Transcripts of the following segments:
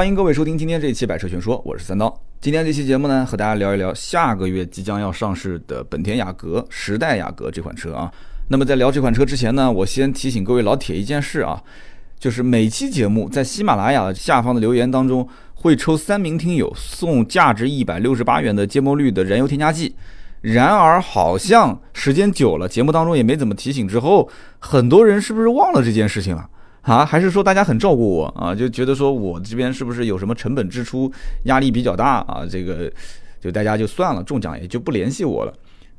欢迎各位收听今天这一期《百车全说》，我是三刀。今天这期节目呢，和大家聊一聊下个月即将要上市的本田雅阁时代雅阁这款车啊。那么在聊这款车之前呢，我先提醒各位老铁一件事啊，就是每期节目在喜马拉雅下方的留言当中会抽三名听友送价值一百六十八元的芥末绿的燃油添加剂。然而好像时间久了，节目当中也没怎么提醒，之后很多人是不是忘了这件事情了？啊还是说大家很照顾我啊？就觉得说我这边是不是有什么成本支出压力比较大啊？这个就大家就算了，中奖也就不联系我了，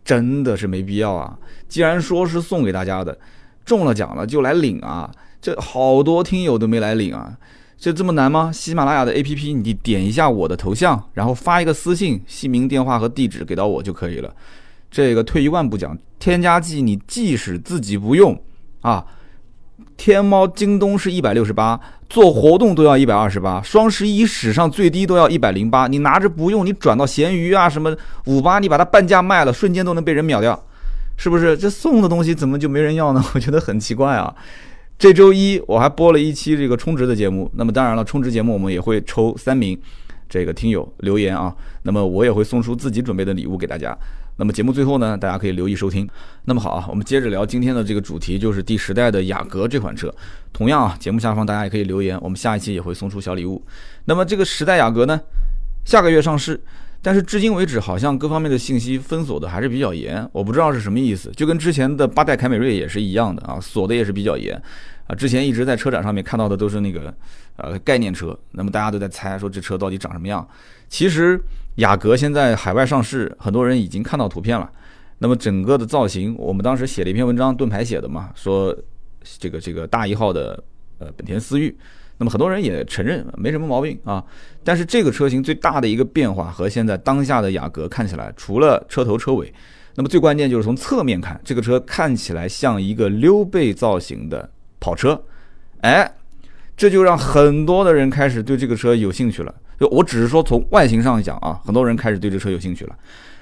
真的是没必要啊！既然说是送给大家的，中了奖了就来领啊！这好多听友都没来领啊，这这么难吗？喜马拉雅的 APP，你点一下我的头像，然后发一个私信，姓名、电话和地址给到我就可以了。这个退一万步讲，添加剂你即使自己不用啊。天猫、京东是一百六十八，做活动都要一百二十八，双十一史上最低都要一百零八。你拿着不用，你转到闲鱼啊什么五八，你把它半价卖了，瞬间都能被人秒掉，是不是？这送的东西怎么就没人要呢？我觉得很奇怪啊。这周一我还播了一期这个充值的节目，那么当然了，充值节目我们也会抽三名这个听友留言啊，那么我也会送出自己准备的礼物给大家。那么节目最后呢，大家可以留意收听。那么好啊，我们接着聊今天的这个主题，就是第十代的雅阁这款车。同样啊，节目下方大家也可以留言，我们下一期也会送出小礼物。那么这个十代雅阁呢，下个月上市，但是至今为止好像各方面的信息封锁的还是比较严，我不知道是什么意思，就跟之前的八代凯美瑞也是一样的啊，锁的也是比较严啊。之前一直在车展上面看到的都是那个呃概念车，那么大家都在猜说这车到底长什么样，其实。雅阁现在海外上市，很多人已经看到图片了。那么整个的造型，我们当时写了一篇文章，盾牌写的嘛，说这个这个大一号的呃本田思域。那么很多人也承认没什么毛病啊。但是这个车型最大的一个变化和现在当下的雅阁看起来，除了车头车尾，那么最关键就是从侧面看，这个车看起来像一个溜背造型的跑车。哎，这就让很多的人开始对这个车有兴趣了。就我只是说从外形上讲啊，很多人开始对这车有兴趣了。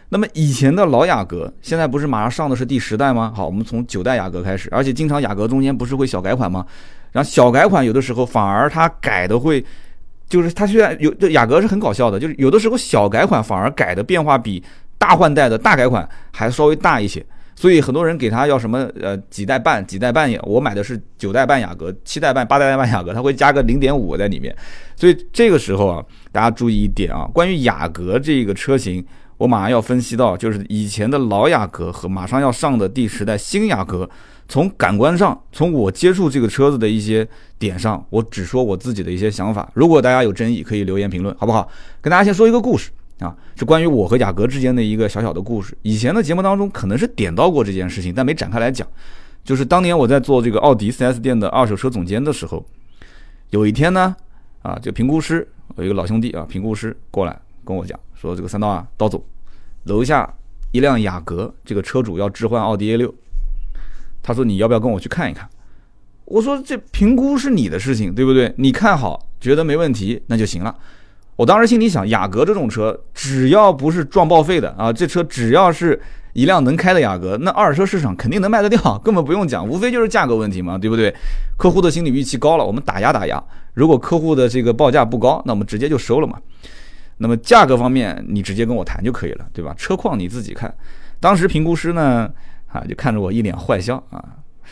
那么以前的老雅阁，现在不是马上上的是第十代吗？好，我们从九代雅阁开始，而且经常雅阁中间不是会小改款吗？然后小改款有的时候反而它改的会，就是它虽然有这雅阁是很搞笑的，就是有的时候小改款反而改的变化比大换代的大改款还稍微大一些。所以很多人给他要什么呃几代半几代半，我买的是九代半雅阁、七代半、八代半雅阁，他会加个零点五在里面。所以这个时候啊，大家注意一点啊，关于雅阁这个车型，我马上要分析到，就是以前的老雅阁和马上要上的第十代新雅阁，从感官上，从我接触这个车子的一些点上，我只说我自己的一些想法。如果大家有争议，可以留言评论，好不好？跟大家先说一个故事。啊，是关于我和雅阁之间的一个小小的故事。以前的节目当中可能是点到过这件事情，但没展开来讲。就是当年我在做这个奥迪 4S 店的二手车总监的时候，有一天呢，啊，这个评估师有一个老兄弟啊，评估师过来跟我讲说：“这个三刀啊，刀总，楼下一辆雅阁，这个车主要置换奥迪 A 六，他说你要不要跟我去看一看？”我说：“这评估是你的事情，对不对？你看好，觉得没问题，那就行了。”我当时心里想，雅阁这种车，只要不是撞报废的啊，这车只要是一辆能开的雅阁，那二手车市场肯定能卖得掉，根本不用讲，无非就是价格问题嘛，对不对？客户的心理预期高了，我们打压打压；如果客户的这个报价不高，那我们直接就收了嘛。那么价格方面，你直接跟我谈就可以了，对吧？车况你自己看。当时评估师呢，啊，就看着我一脸坏笑啊，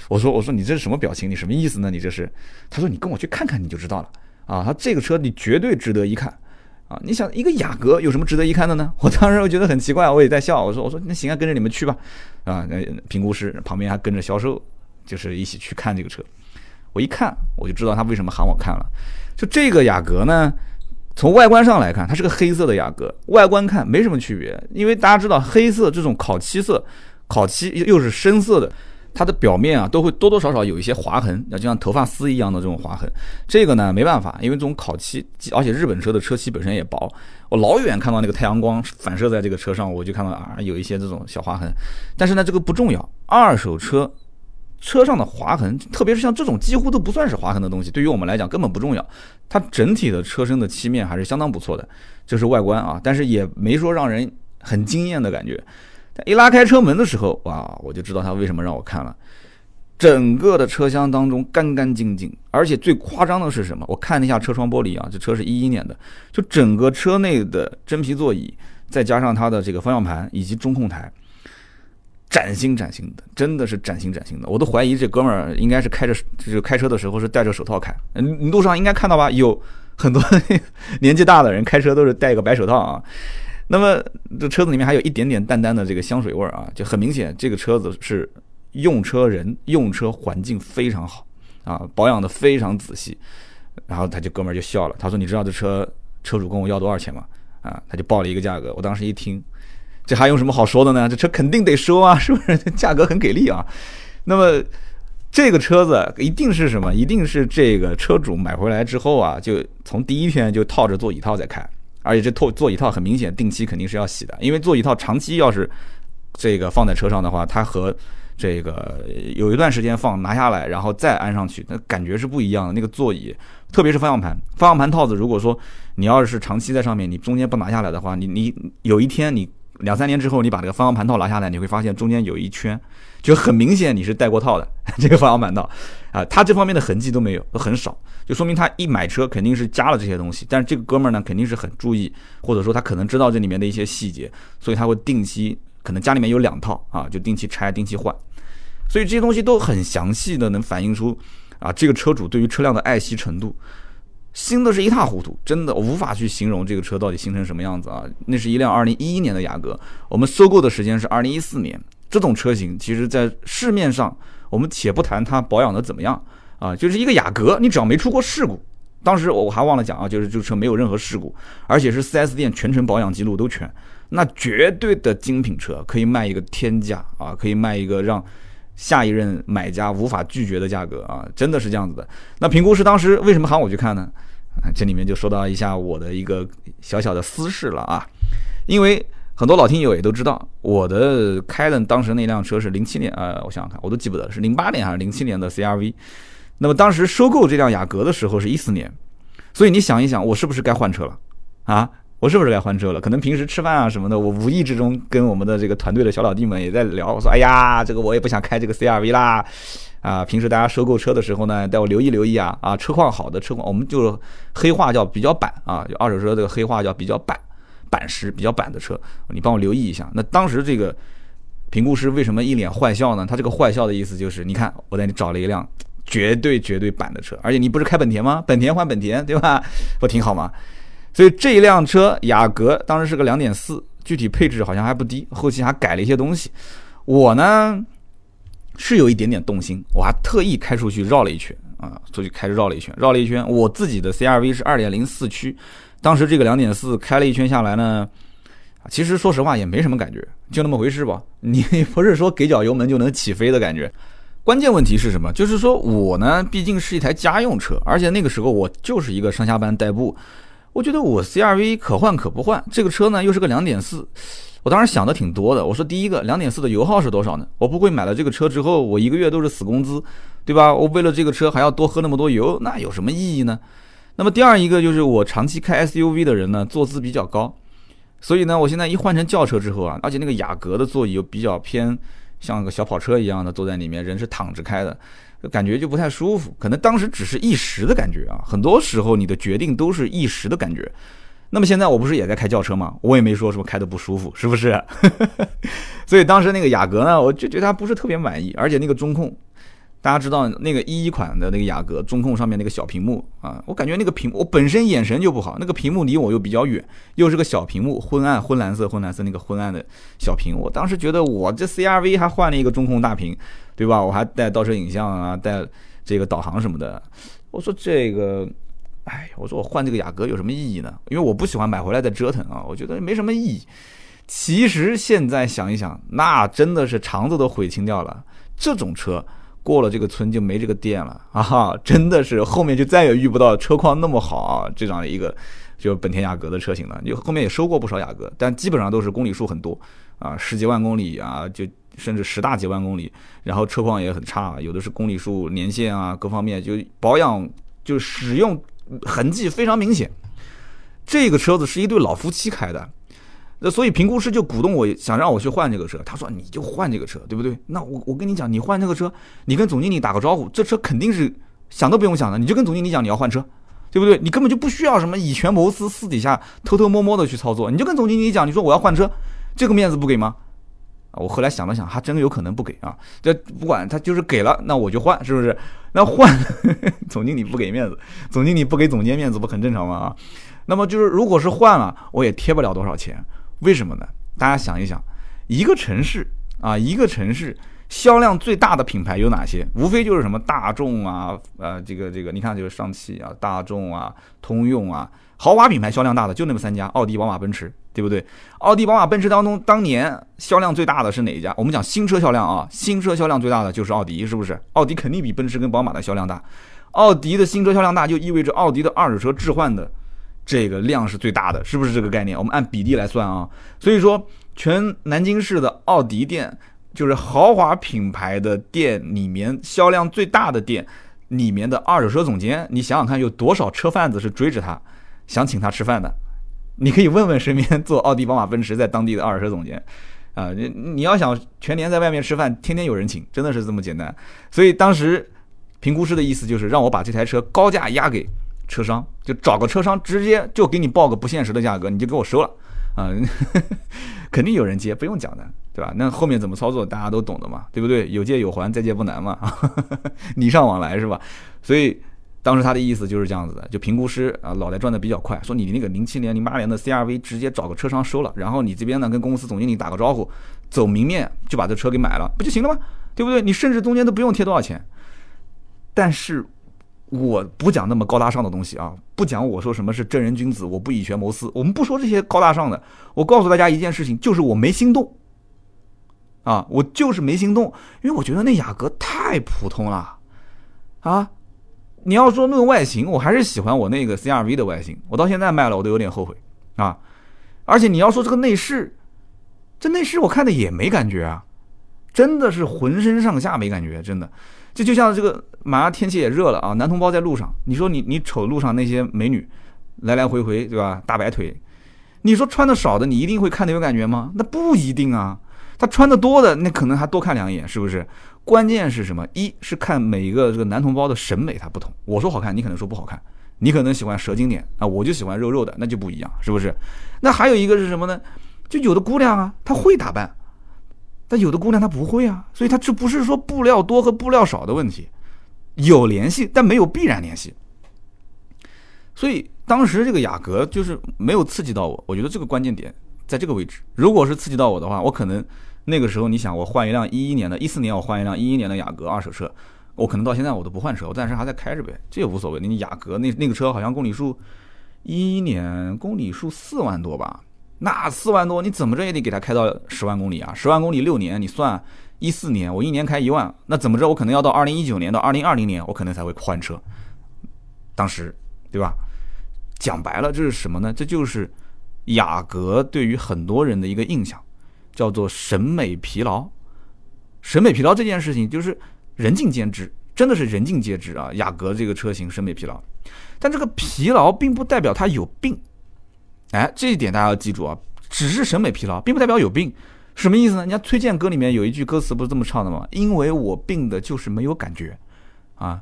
我说我说你这是什么表情？你什么意思呢？你这是？他说你跟我去看看你就知道了啊，他这个车你绝对值得一看。啊，你想一个雅阁有什么值得一看的呢？我当时我觉得很奇怪，我也在笑。我说我说那行啊，跟着你们去吧。啊，那评估师旁边还跟着销售，就是一起去看这个车。我一看我就知道他为什么喊我看了。就这个雅阁呢，从外观上来看，它是个黑色的雅阁，外观看没什么区别，因为大家知道黑色这种烤漆色，烤漆又是深色的。它的表面啊，都会多多少少有一些划痕，那就像头发丝一样的这种划痕。这个呢，没办法，因为这种烤漆，而且日本车的车漆本身也薄。我老远看到那个太阳光反射在这个车上，我就看到啊，有一些这种小划痕。但是呢，这个不重要。二手车车上的划痕，特别是像这种几乎都不算是划痕的东西，对于我们来讲根本不重要。它整体的车身的漆面还是相当不错的，这是外观啊，但是也没说让人很惊艳的感觉。一拉开车门的时候，哇，我就知道他为什么让我看了。整个的车厢当中干干净净，而且最夸张的是什么？我看了一下车窗玻璃啊，这车是一一年的，就整个车内的真皮座椅，再加上它的这个方向盘以及中控台，崭新崭新的，真的是崭新崭新的。我都怀疑这哥们儿应该是开着，就是开车的时候是戴着手套开。嗯，路上应该看到吧？有很多 年纪大的人开车都是戴个白手套啊。那么这车子里面还有一点点淡淡的这个香水味儿啊，就很明显这个车子是。用车人用车环境非常好啊，保养的非常仔细，然后他就哥们儿就笑了，他说：“你知道这车车主跟我要多少钱吗？”啊，他就报了一个价格。我当时一听，这还有什么好说的呢？这车肯定得收啊，是不是？价格很给力啊。那么这个车子一定是什么？一定是这个车主买回来之后啊，就从第一天就套着座椅套在开，而且这套座椅套很明显定期肯定是要洗的，因为座椅套长期要是这个放在车上的话，它和这个有一段时间放拿下来，然后再安上去，那感觉是不一样的。那个座椅，特别是方向盘，方向盘套子，如果说你要是长期在上面，你中间不拿下来的话，你你有一天你两三年之后，你把这个方向盘套拿下来，你会发现中间有一圈，就很明显你是带过套的 这个方向盘套啊，它这方面的痕迹都没有，都很少，就说明他一买车肯定是加了这些东西。但是这个哥们儿呢，肯定是很注意，或者说他可能知道这里面的一些细节，所以他会定期，可能家里面有两套啊，就定期拆，定期换。所以这些东西都很详细的能反映出，啊，这个车主对于车辆的爱惜程度，新的是一塌糊涂，真的无法去形容这个车到底新成什么样子啊！那是一辆二零一一年的雅阁，我们收购的时间是二零一四年，这种车型其实在市面上，我们且不谈它保养的怎么样啊，就是一个雅阁，你只要没出过事故，当时我还忘了讲啊，就是这个车没有任何事故，而且是 4S 店全程保养记录都全，那绝对的精品车，可以卖一个天价啊，可以卖一个让。下一任买家无法拒绝的价格啊，真的是这样子的。那评估师当时为什么喊我去看呢？啊这里面就说到一下我的一个小小的私事了啊。因为很多老听友也都知道，我的开的当时那辆车是零七年，呃，我想想看，我都记不得是零八年还是零七年的 CRV。那么当时收购这辆雅阁的时候是一四年，所以你想一想，我是不是该换车了啊？我是不是该换车了？可能平时吃饭啊什么的，我无意之中跟我们的这个团队的小老弟们也在聊。我说：“哎呀，这个我也不想开这个 CRV 啦，啊，平时大家收购车的时候呢，带我留意留意啊，啊，车况好的车况，我们就黑话叫比较板啊，就二手车这个黑话叫比较板，板实比较板的车，你帮我留意一下。那当时这个评估师为什么一脸坏笑呢？他这个坏笑的意思就是，你看我带你找了一辆绝对绝对板的车，而且你不是开本田吗？本田换本田，对吧？不挺好吗？”所以这一辆车雅阁当时是个两点四，具体配置好像还不低，后期还改了一些东西。我呢是有一点点动心，我还特意开出去绕了一圈啊，出去开着绕了一圈，绕了一圈。我自己的 CRV 是二点零四驱，当时这个两点四开了一圈下来呢，其实说实话也没什么感觉，就那么回事吧。你不是说给脚油门就能起飞的感觉。关键问题是什么？就是说我呢毕竟是一台家用车，而且那个时候我就是一个上下班代步。我觉得我 CRV 可换可不换，这个车呢又是个两点四，我当时想的挺多的。我说第一个两点四的油耗是多少呢？我不会买了这个车之后，我一个月都是死工资，对吧？我为了这个车还要多喝那么多油，那有什么意义呢？那么第二一个就是我长期开 SUV 的人呢，坐姿比较高，所以呢，我现在一换成轿车之后啊，而且那个雅阁的座椅又比较偏像个小跑车一样的坐在里面，人是躺着开的。感觉就不太舒服，可能当时只是一时的感觉啊。很多时候你的决定都是一时的感觉。那么现在我不是也在开轿车吗？我也没说什么开的不舒服，是不是？所以当时那个雅阁呢，我就觉得它不是特别满意，而且那个中控。大家知道那个一一款的那个雅阁中控上面那个小屏幕啊，我感觉那个屏我本身眼神就不好，那个屏幕离我又比较远，又是个小屏幕，昏暗昏蓝色昏蓝色那个昏暗的小屏，我当时觉得我这 CRV 还换了一个中控大屏，对吧？我还带倒车影像啊，带这个导航什么的，我说这个，哎，我说我换这个雅阁有什么意义呢？因为我不喜欢买回来再折腾啊，我觉得没什么意义。其实现在想一想，那真的是肠子都悔青掉了，这种车。过了这个村就没这个店了啊！真的是后面就再也遇不到车况那么好啊这样一个就本田雅阁的车型了。你后面也收过不少雅阁，但基本上都是公里数很多啊，十几万公里啊，就甚至十大几万公里，然后车况也很差，有的是公里数、年限啊各方面就保养就使用痕迹非常明显。这个车子是一对老夫妻开的，那所以评估师就鼓动我想让我去换这个车，他说你就换这个车，对不对？那我我跟你讲，你换这个车，你跟总经理打个招呼，这车肯定是想都不用想的，你就跟总经理讲你要换车，对不对？你根本就不需要什么以权谋私，私底下偷偷摸摸的去操作，你就跟总经理讲，你说我要换车，这个面子不给吗？啊，我后来想了想，还真有可能不给啊。这不管他就是给了，那我就换，是不是？那换 总经理不给面子，总经理不给总监面子，不很正常吗？啊，那么就是如果是换了，我也贴不了多少钱。为什么呢？大家想一想，一个城市啊，一个城市销量最大的品牌有哪些？无非就是什么大众啊，呃，这个这个，你看就是上汽啊，大众啊，通用啊，豪华品牌销量大的就那么三家，奥迪、宝马、奔驰，对不对？奥迪、宝马、奔驰当中，当年销量最大的是哪一家？我们讲新车销量啊，新车销量最大的就是奥迪，是不是？奥迪肯定比奔驰跟宝马的销量大。奥迪的新车销量大，就意味着奥迪的二手车置换的。这个量是最大的，是不是这个概念？我们按比例来算啊。所以说，全南京市的奥迪店，就是豪华品牌的店里面销量最大的店里面的二手车总监，你想想看，有多少车贩子是追着他，想请他吃饭的？你可以问问身边做奥迪、宝马、奔驰在当地的二手车总监啊。你你要想全年在外面吃饭，天天有人请，真的是这么简单。所以当时评估师的意思就是让我把这台车高价压给。车商就找个车商，直接就给你报个不现实的价格，你就给我收了，啊，肯定有人接，不用讲的，对吧？那后面怎么操作，大家都懂的嘛，对不对？有借有还，再借不难嘛，礼尚往来是吧？所以当时他的意思就是这样子的，就评估师啊，脑袋转的比较快，说你那个零七年、零八年的 CRV 直接找个车商收了，然后你这边呢跟公司总经理打个招呼，走明面就把这车给买了，不就行了吗？对不对？你甚至中间都不用贴多少钱，但是。我不讲那么高大上的东西啊，不讲我说什么是正人君子，我不以权谋私，我们不说这些高大上的。我告诉大家一件事情，就是我没心动，啊，我就是没心动，因为我觉得那雅阁太普通了，啊，你要说论外形，我还是喜欢我那个 CRV 的外形，我到现在卖了我都有点后悔啊。而且你要说这个内饰，这内饰我看的也没感觉啊，真的是浑身上下没感觉，真的。这就像这个，马上天气也热了啊！男同胞在路上，你说你你瞅路上那些美女，来来回回，对吧？大白腿，你说穿的少的，你一定会看的有感觉吗？那不一定啊。他穿的多的，那可能还多看两眼，是不是？关键是什么？一是看每一个这个男同胞的审美它不同。我说好看，你可能说不好看。你可能喜欢蛇精点啊，我就喜欢肉肉的，那就不一样，是不是？那还有一个是什么呢？就有的姑娘啊，她会打扮。但有的姑娘她不会啊，所以她这不是说布料多和布料少的问题，有联系，但没有必然联系。所以当时这个雅阁就是没有刺激到我，我觉得这个关键点在这个位置。如果是刺激到我的话，我可能那个时候你想我换一辆一一年的，一四年我换一辆一一年的雅阁二手车，我可能到现在我都不换车，我暂时还在开着呗，这也无所谓。你雅阁那那个车好像公里数一一年公里数四万多吧。那四万多，你怎么着也得给他开到十万公里啊！十万公里六年，你算一四年，我一年开一万，那怎么着我可能要到二零一九年到二零二零年，我可能才会换车。当时，对吧？讲白了，这是什么呢？这就是雅阁对于很多人的一个印象，叫做审美疲劳。审美疲劳这件事情，就是人尽皆知，真的是人尽皆知啊！雅阁这个车型审美疲劳，但这个疲劳并不代表它有病。哎，这一点大家要记住啊！只是审美疲劳，并不代表有病。什么意思呢？人家崔健歌里面有一句歌词不是这么唱的吗？因为我病的就是没有感觉，啊，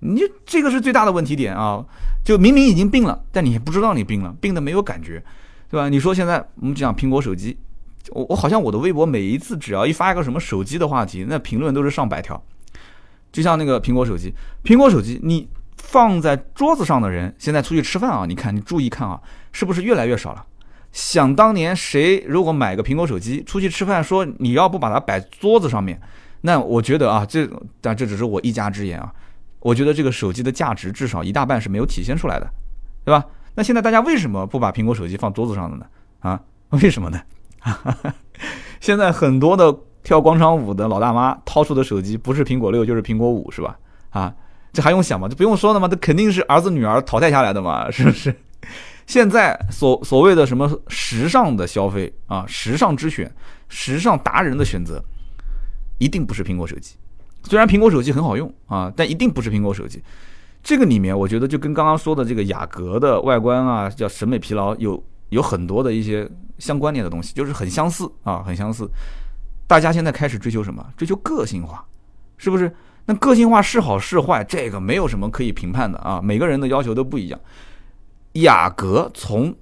你这个是最大的问题点啊！就明明已经病了，但你不知道你病了，病的没有感觉，对吧？你说现在我们讲苹果手机，我我好像我的微博每一次只要一发一个什么手机的话题，那评论都是上百条。就像那个苹果手机，苹果手机你。放在桌子上的人，现在出去吃饭啊，你看，你注意看啊，是不是越来越少了？想当年，谁如果买个苹果手机出去吃饭，说你要不把它摆桌子上面，那我觉得啊，这但这只是我一家之言啊，我觉得这个手机的价值至少一大半是没有体现出来的，对吧？那现在大家为什么不把苹果手机放桌子上的呢？啊，为什么呢？现在很多的跳广场舞的老大妈掏出的手机不是苹果六就是苹果五，是吧？啊？这还用想吗？这不用说的吗？这肯定是儿子女儿淘汰下来的嘛，是不是？现在所所谓的什么时尚的消费啊，时尚之选，时尚达人的选择，一定不是苹果手机。虽然苹果手机很好用啊，但一定不是苹果手机。这个里面，我觉得就跟刚刚说的这个雅阁的外观啊，叫审美疲劳，有有很多的一些相关联的东西，就是很相似啊，很相似。大家现在开始追求什么？追求个性化，是不是？那个性化是好是坏，这个没有什么可以评判的啊，每个人的要求都不一样。雅阁从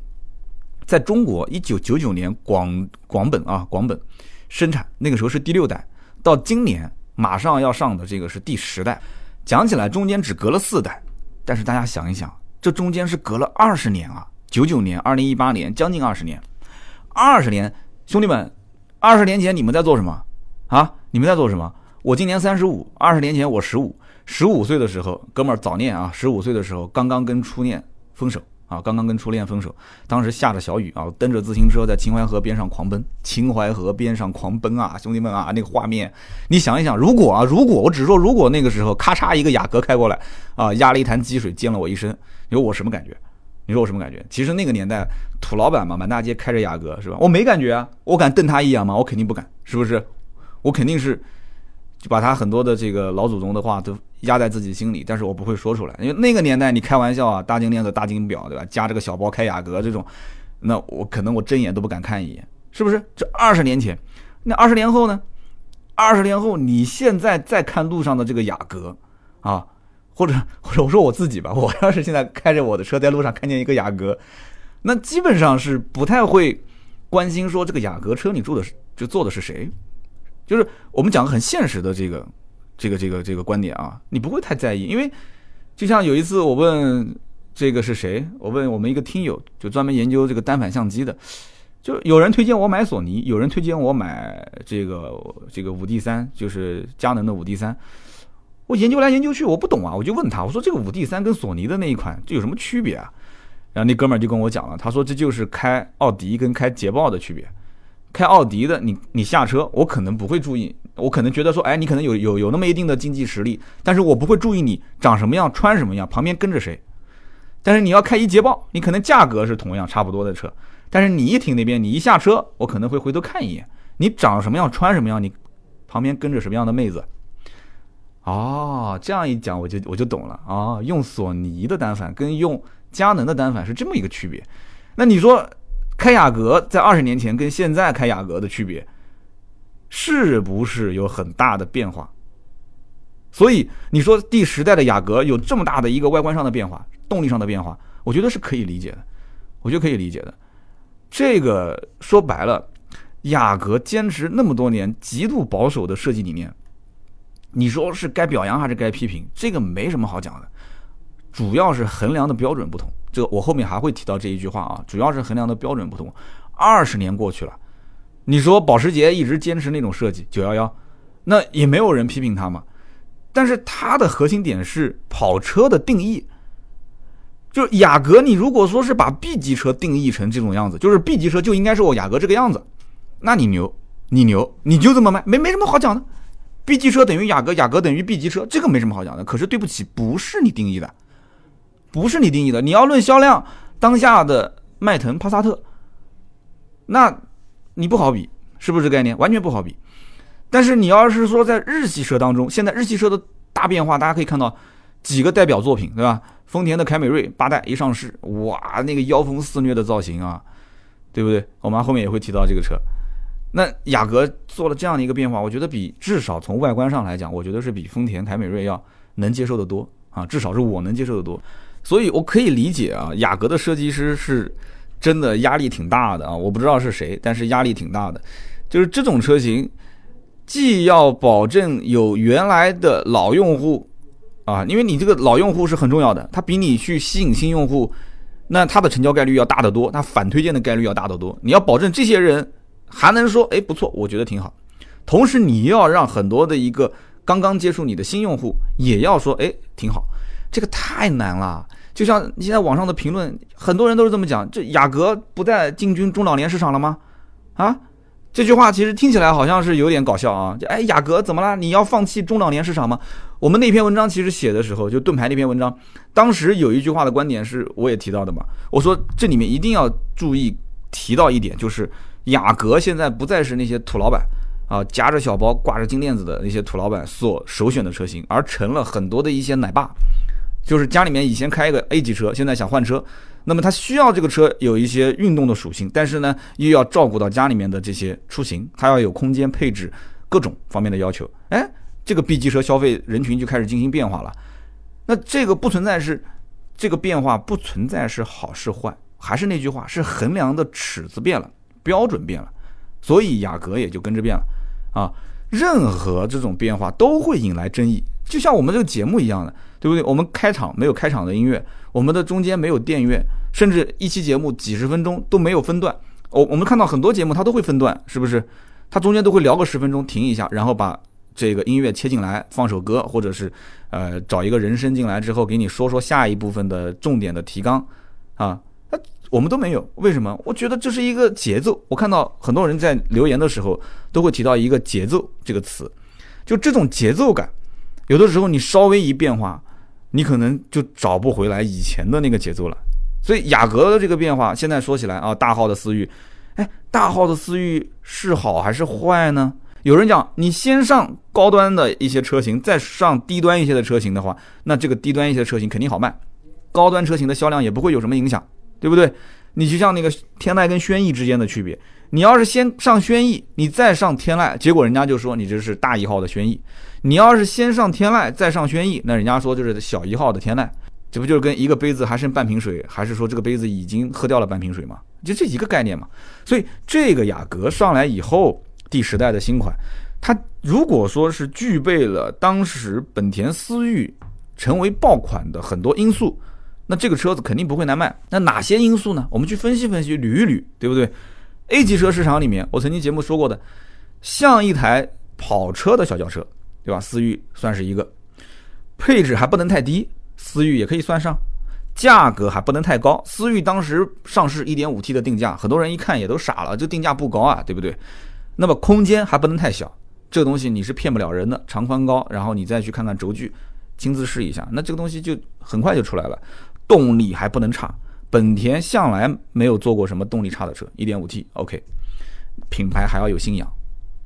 在中国一九九九年广广本啊广本生产，那个时候是第六代，到今年马上要上的这个是第十代，讲起来中间只隔了四代，但是大家想一想，这中间是隔了二十年啊。九九年、二零一八年，将近二十年，二十年，兄弟们，二十年前你们在做什么啊？你们在做什么？我今年三十五，二十年前我十五，十五岁的时候，哥们儿早恋啊，十五岁的时候刚刚跟初恋分手啊，刚刚跟初恋分手，当时下着小雨啊，蹬着自行车在秦淮河边上狂奔，秦淮河边上狂奔啊，兄弟们啊，那个画面，你想一想，如果啊，如果我只说如果那个时候咔嚓一个雅阁开过来啊，压了一潭积水溅了我一身，你说我什么感觉？你说我什么感觉？其实那个年代土老板嘛，满大街开着雅阁是吧？我没感觉啊，我敢瞪他一眼吗？我肯定不敢，是不是？我肯定是就把他很多的这个老祖宗的话都压在自己心里，但是我不会说出来，因为那个年代你开玩笑啊，大金链子、大金表，对吧？夹着个小包开雅阁这种，那我可能我睁眼都不敢看一眼，是不是？这二十年前，那二十年后呢？二十年后你现在再看路上的这个雅阁啊？或者或者我说我自己吧，我要是现在开着我的车在路上看见一个雅阁，那基本上是不太会关心说这个雅阁车你住的是就坐的是谁，就是我们讲个很现实的这个这个这个这个观点啊，你不会太在意，因为就像有一次我问这个是谁，我问我们一个听友，就专门研究这个单反相机的，就有人推荐我买索尼，有人推荐我买这个这个五 D 三，就是佳能的五 D 三。我研究来研究去，我不懂啊，我就问他，我说这个五 D 三跟索尼的那一款这有什么区别啊？然后那哥们儿就跟我讲了，他说这就是开奥迪跟开捷豹的区别。开奥迪的，你你下车，我可能不会注意，我可能觉得说，哎，你可能有有有那么一定的经济实力，但是我不会注意你长什么样，穿什么样，旁边跟着谁。但是你要开一捷豹，你可能价格是同样差不多的车，但是你一停那边，你一下车，我可能会回头看一眼，你长什么样，穿什么样，你旁边跟着什么样的妹子。哦，这样一讲我就我就懂了啊！用索尼的单反跟用佳能的单反是这么一个区别。那你说开雅阁在二十年前跟现在开雅阁的区别，是不是有很大的变化？所以你说第十代的雅阁有这么大的一个外观上的变化、动力上的变化，我觉得是可以理解的，我觉得可以理解的。这个说白了，雅阁坚持那么多年极度保守的设计理念。你说是该表扬还是该批评？这个没什么好讲的，主要是衡量的标准不同。这个我后面还会提到这一句话啊，主要是衡量的标准不同。二十年过去了，你说保时捷一直坚持那种设计九幺幺，那也没有人批评他嘛。但是它的核心点是跑车的定义，就是雅阁。你如果说是把 B 级车定义成这种样子，就是 B 级车就应该是我雅阁这个样子，那你牛，你牛，你就这么卖，没没什么好讲的。B 级车等于雅阁，雅阁等于 B 级车，这个没什么好讲的。可是对不起，不是你定义的，不是你定义的。你要论销量，当下的迈腾、帕萨特，那你不好比，是不是这概念？完全不好比。但是你要是说在日系车当中，现在日系车的大变化，大家可以看到几个代表作品，对吧？丰田的凯美瑞八代一上市，哇，那个妖风肆虐的造型啊，对不对？我们后面也会提到这个车。那雅阁做了这样的一个变化，我觉得比至少从外观上来讲，我觉得是比丰田凯美瑞要能接受的多啊，至少是我能接受的多。所以我可以理解啊，雅阁的设计师是真的压力挺大的啊，我不知道是谁，但是压力挺大的。就是这种车型，既要保证有原来的老用户啊，因为你这个老用户是很重要的，他比你去吸引新用户，那他的成交概率要大得多，他反推荐的概率要大得多。你要保证这些人。还能说哎不错，我觉得挺好。同时你要让很多的一个刚刚接触你的新用户也要说哎挺好，这个太难了。就像你现在网上的评论，很多人都是这么讲：这雅阁不再进军中老年市场了吗？啊，这句话其实听起来好像是有点搞笑啊。就哎，雅阁怎么了？你要放弃中老年市场吗？我们那篇文章其实写的时候，就盾牌那篇文章，当时有一句话的观点是我也提到的嘛。我说这里面一定要注意提到一点，就是。雅阁现在不再是那些土老板啊，夹着小包、挂着金链子的那些土老板所首选的车型，而成了很多的一些奶爸，就是家里面以前开一个 A 级车，现在想换车，那么他需要这个车有一些运动的属性，但是呢又要照顾到家里面的这些出行，它要有空间配置各种方面的要求。哎，这个 B 级车消费人群就开始进行变化了。那这个不存在是这个变化不存在是好是坏，还是那句话，是衡量的尺子变了，标准变了，所以雅阁也就跟着变了啊。任何这种变化都会引来争议，就像我们这个节目一样的，对不对？我们开场没有开场的音乐，我们的中间没有电乐，甚至一期节目几十分钟都没有分段。我我们看到很多节目它都会分段，是不是？它中间都会聊个十分钟，停一下，然后把这个音乐切进来，放首歌，或者是呃找一个人声进来之后，给你说说下一部分的重点的提纲啊。我们都没有，为什么？我觉得这是一个节奏。我看到很多人在留言的时候都会提到一个“节奏”这个词，就这种节奏感，有的时候你稍微一变化，你可能就找不回来以前的那个节奏了。所以雅阁的这个变化，现在说起来啊，大号的思域，哎，大号的思域是好还是坏呢？有人讲，你先上高端的一些车型，再上低端一些的车型的话，那这个低端一些的车型肯定好卖，高端车型的销量也不会有什么影响。对不对？你就像那个天籁跟轩逸之间的区别，你要是先上轩逸，你再上天籁，结果人家就说你这是大一号的轩逸；你要是先上天籁再上轩逸，那人家说就是小一号的天籁。这不就是跟一个杯子还剩半瓶水，还是说这个杯子已经喝掉了半瓶水吗？就这一个概念嘛。所以这个雅阁上来以后，第十代的新款，它如果说是具备了当时本田思域成为爆款的很多因素。那这个车子肯定不会难卖。那哪些因素呢？我们去分析分析，捋一捋，对不对？A 级车市场里面，我曾经节目说过的，像一台跑车的小轿车，对吧？思域算是一个，配置还不能太低，思域也可以算上，价格还不能太高。思域当时上市 1.5T 的定价，很多人一看也都傻了，这定价不高啊，对不对？那么空间还不能太小，这个东西你是骗不了人的，长宽高，然后你再去看看轴距，亲自试一下，那这个东西就很快就出来了。动力还不能差，本田向来没有做过什么动力差的车，1.5T，OK，品牌还要有信仰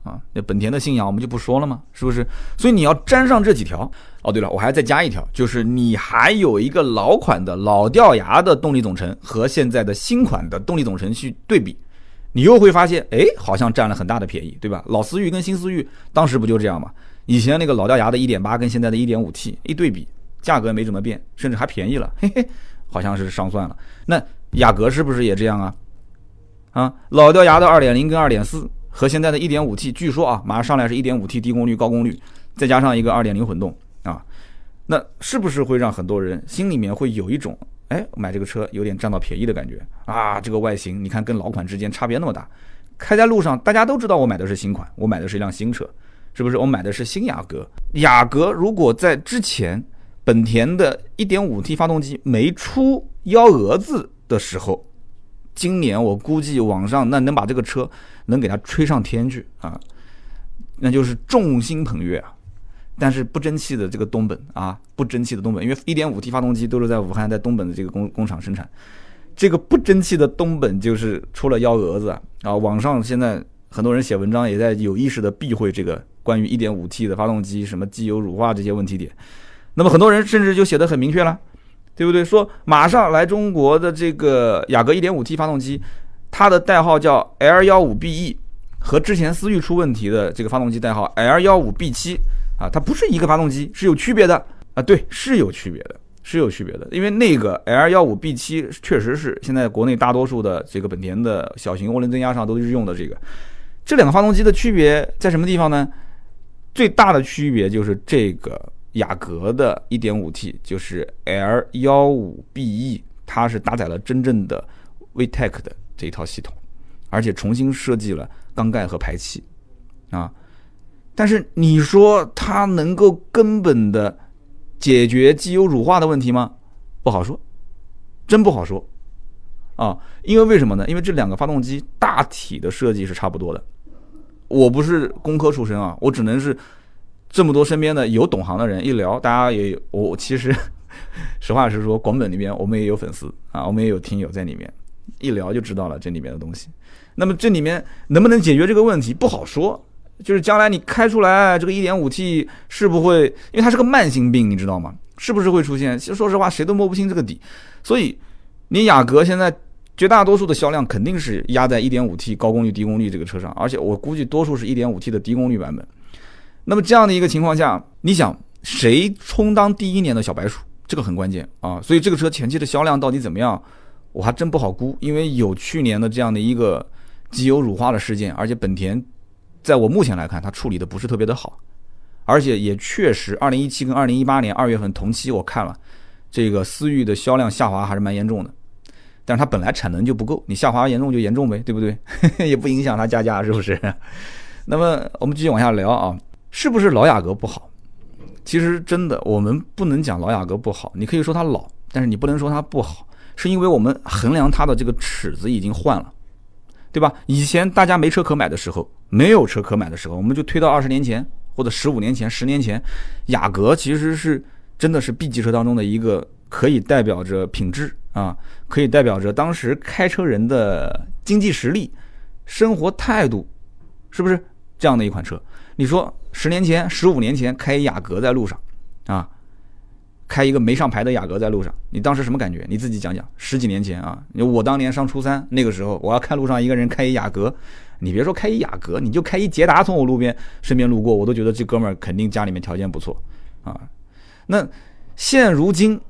啊，那本田的信仰我们就不说了吗？是不是？所以你要沾上这几条。哦，对了，我还再加一条，就是你还有一个老款的老掉牙的动力总成和现在的新款的动力总成去对比，你又会发现，哎，好像占了很大的便宜，对吧？老思域跟新思域当时不就这样吗？以前那个老掉牙的1.8跟现在的 1.5T 一对比。价格没怎么变，甚至还便宜了，嘿嘿，好像是上算了。那雅阁是不是也这样啊？啊，老掉牙的二点零跟二点四和现在的一点五 T，据说啊，马上上来是一点五 T 低功率高功率，再加上一个二点零混动啊，那是不是会让很多人心里面会有一种，哎，买这个车有点占到便宜的感觉啊？这个外形你看跟老款之间差别那么大，开在路上大家都知道我买的是新款，我买的是一辆新车，是不是？我买的是新雅阁。雅阁如果在之前。本田的 1.5T 发动机没出幺蛾子的时候，今年我估计网上那能把这个车能给它吹上天去啊，那就是众星捧月啊。但是不争气的这个东本啊，不争气的东本，因为 1.5T 发动机都是在武汉在东本的这个工工厂生产，这个不争气的东本就是出了幺蛾子啊。网上现在很多人写文章也在有意识的避讳这个关于 1.5T 的发动机什么机油乳化这些问题点。那么很多人甚至就写的很明确了，对不对？说马上来中国的这个雅阁 1.5T 发动机，它的代号叫 L15BE，和之前思域出问题的这个发动机代号 L15B7 啊，它不是一个发动机，是有区别的啊。对，是有区别的，是有区别的。因为那个 L15B7 确实是现在国内大多数的这个本田的小型涡轮增压上都是用的这个。这两个发动机的区别在什么地方呢？最大的区别就是这个。雅阁的 1.5T 就是 L15BE，它是搭载了真正的 VTEC 的这一套系统，而且重新设计了缸盖和排气啊。但是你说它能够根本的解决机油乳化的问题吗？不好说，真不好说啊。因为为什么呢？因为这两个发动机大体的设计是差不多的。我不是工科出身啊，我只能是。这么多身边的有懂行的人一聊，大家也有我其实 实话实说，广本里面我们也有粉丝啊，我们也有听友在里面，一聊就知道了这里面的东西。那么这里面能不能解决这个问题不好说，就是将来你开出来这个 1.5T 是不会，因为它是个慢性病，你知道吗？是不是会出现？其实说实话，谁都摸不清这个底。所以你雅阁现在绝大多数的销量肯定是压在 1.5T 高功率低功率这个车上，而且我估计多数是一点五 T 的低功率版本。那么这样的一个情况下，你想谁充当第一年的小白鼠？这个很关键啊。所以这个车前期的销量到底怎么样，我还真不好估，因为有去年的这样的一个机油乳化的事件，而且本田在我目前来看，它处理的不是特别的好，而且也确实，二零一七跟二零一八年二月份同期我看了，这个思域的销量下滑还是蛮严重的。但是它本来产能就不够，你下滑严重就严重呗，对不对？也不影响它加价，是不是？那么我们继续往下聊啊。是不是老雅阁不好？其实真的，我们不能讲老雅阁不好。你可以说它老，但是你不能说它不好，是因为我们衡量它的这个尺子已经换了，对吧？以前大家没车可买的时候，没有车可买的时候，我们就推到二十年前或者十五年前、十年前，雅阁其实是真的是 B 级车当中的一个可以代表着品质啊，可以代表着当时开车人的经济实力、生活态度，是不是这样的一款车？你说十年前、十五年前开雅阁在路上，啊，开一个没上牌的雅阁在路上，你当时什么感觉？你自己讲讲。十几年前啊，我当年上初三那个时候，我要看路上一个人开一雅阁，你别说开一雅阁，你就开一捷达从我路边身边路过，我都觉得这哥们儿肯定家里面条件不错啊。那现如今，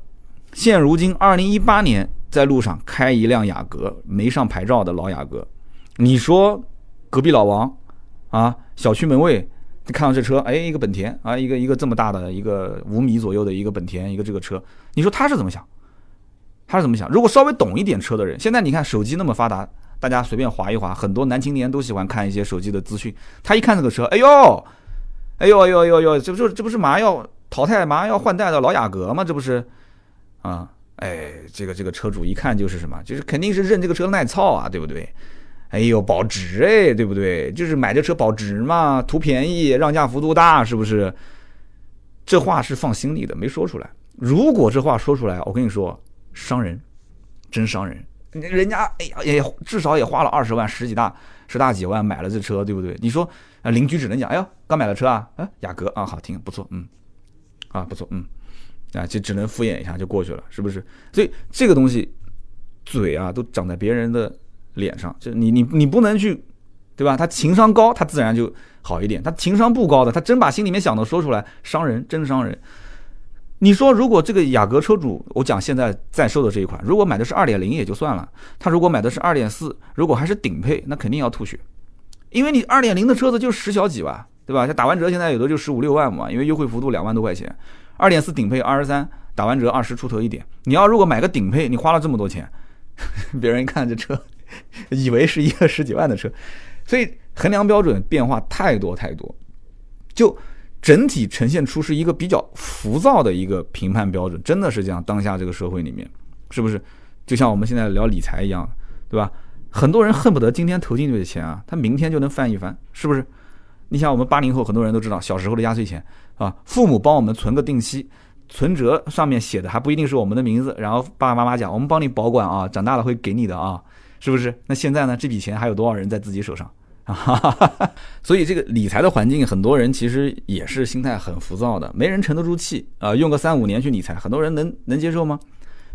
现如今二零一八年在路上开一辆雅阁，没上牌照的老雅阁，你说隔壁老王啊，小区门卫。你看到这车，哎，一个本田啊，一个一个这么大的一个五米左右的一个本田，一个这个车，你说他是怎么想？他是怎么想？如果稍微懂一点车的人，现在你看手机那么发达，大家随便划一划，很多男青年都喜欢看一些手机的资讯。他一看这个车，哎呦，哎呦哎呦哎呦呦，这不就这不是马上要淘汰、马上要换代的老雅阁吗？这不是啊？哎，这个这个车主一看就是什么？就是肯定是认这个车耐操啊，对不对？哎呦，保值哎，对不对？就是买这车保值嘛，图便宜，让价幅度大，是不是？这话是放心里的，没说出来。如果这话说出来，我跟你说，伤人，真伤人。人家哎呀，也至少也花了二十万，十几大，十大几万买了这车，对不对？你说啊，邻居只能讲，哎呦，刚买了车啊，啊，雅阁啊，好听，不错，嗯，啊，不错，嗯，啊，就只能敷衍一下就过去了，是不是？所以这个东西，嘴啊，都长在别人的。脸上就你你你不能去，对吧？他情商高，他自然就好一点。他情商不高的，他真把心里面想的说出来，伤人，真伤人。你说，如果这个雅阁车主，我讲现在在售的这一款，如果买的是二点零也就算了，他如果买的是二点四，如果还是顶配，那肯定要吐血，因为你二点零的车子就十小几万，对吧？像打完折现在有的就十五六万嘛，因为优惠幅度两万多块钱。二点四顶配二十三，打完折二十出头一点。你要如果买个顶配，你花了这么多钱，别人一看这车。以为是一个十几万的车，所以衡量标准变化太多太多，就整体呈现出是一个比较浮躁的一个评判标准，真的是这样。当下这个社会里面，是不是就像我们现在聊理财一样，对吧？很多人恨不得今天投进去的钱啊，他明天就能翻一番，是不是？你想，我们八零后很多人都知道，小时候的压岁钱啊，父母帮我们存个定期，存折上面写的还不一定是我们的名字，然后爸爸妈妈讲，我们帮你保管啊，长大了会给你的啊。是不是？那现在呢？这笔钱还有多少人在自己手上啊？所以这个理财的环境，很多人其实也是心态很浮躁的，没人沉得住气啊。用个三五年去理财，很多人能能接受吗？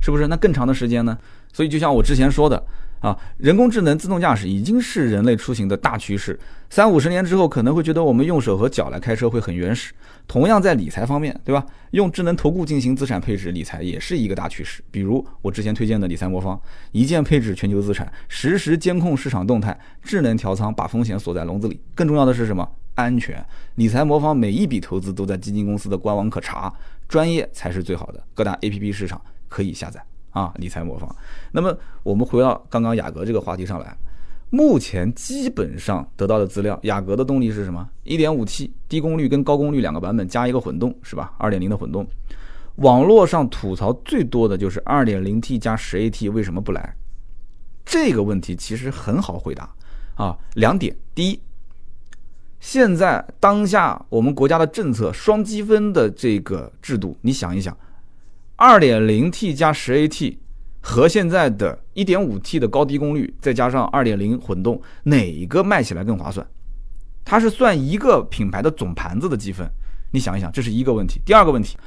是不是？那更长的时间呢？所以就像我之前说的。啊，人工智能自动驾驶已经是人类出行的大趋势。三五十年之后，可能会觉得我们用手和脚来开车会很原始。同样在理财方面，对吧？用智能投顾进行资产配置理财也是一个大趋势。比如我之前推荐的理财魔方，一键配置全球资产，实时监控市场动态，智能调仓，把风险锁在笼子里。更重要的是什么？安全。理财魔方每一笔投资都在基金公司的官网可查，专业才是最好的。各大 APP 市场可以下载。啊，理财魔方。那么我们回到刚刚雅阁这个话题上来，目前基本上得到的资料，雅阁的动力是什么？1.5T 低功率跟高功率两个版本加一个混动，是吧？2.0的混动。网络上吐槽最多的就是 2.0T 加 10AT 为什么不来？这个问题其实很好回答啊，两点。第一，现在当下我们国家的政策双积分的这个制度，你想一想。二点零 T 加十 AT 和现在的一点五 T 的高低功率，再加上二点零混动，哪一个卖起来更划算？它是算一个品牌的总盘子的积分。你想一想，这是一个问题。第二个问题，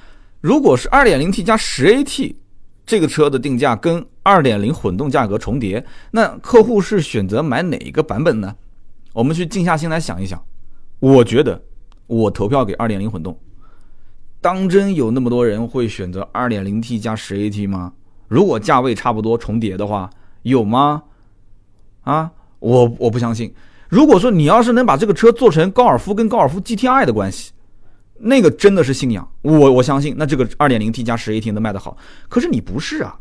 如果是 2.0T 加 10AT 这个车的定价跟2.0混动价格重叠，那客户是选择买哪一个版本呢？我们去静下心来想一想。我觉得，我投票给2.0混动。当真有那么多人会选择 2.0T 加 10AT 吗？如果价位差不多重叠的话，有吗？啊，我我不相信。如果说你要是能把这个车做成高尔夫跟高尔夫 GTI 的关系，那个真的是信仰。我我相信，那这个 2.0T 加 10AT 能卖得好。可是你不是啊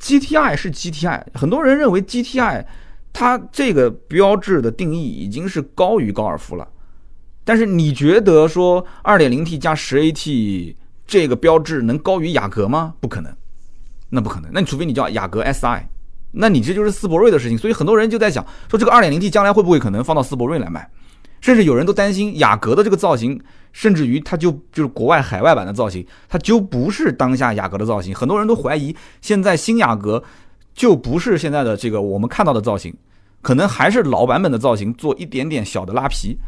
，GTI 是 GTI，很多人认为 GTI 它这个标志的定义已经是高于高尔夫了。但是你觉得说 2.0T 加 10AT 这个标志能高于雅阁吗？不可能，那不可能。那你除非你叫雅阁 SI，那你这就是斯铂瑞的事情。所以很多人就在想，说这个 2.0T 将来会不会可能放到斯铂瑞来卖？甚至有人都担心雅阁的这个造型，甚至于它就就是国外海外版的造型，它就不是当下雅阁的造型。很多人都怀疑，现在新雅阁就不是现在的这个我们看到的造型，可能还是老版本的造型，做一点点小的拉皮。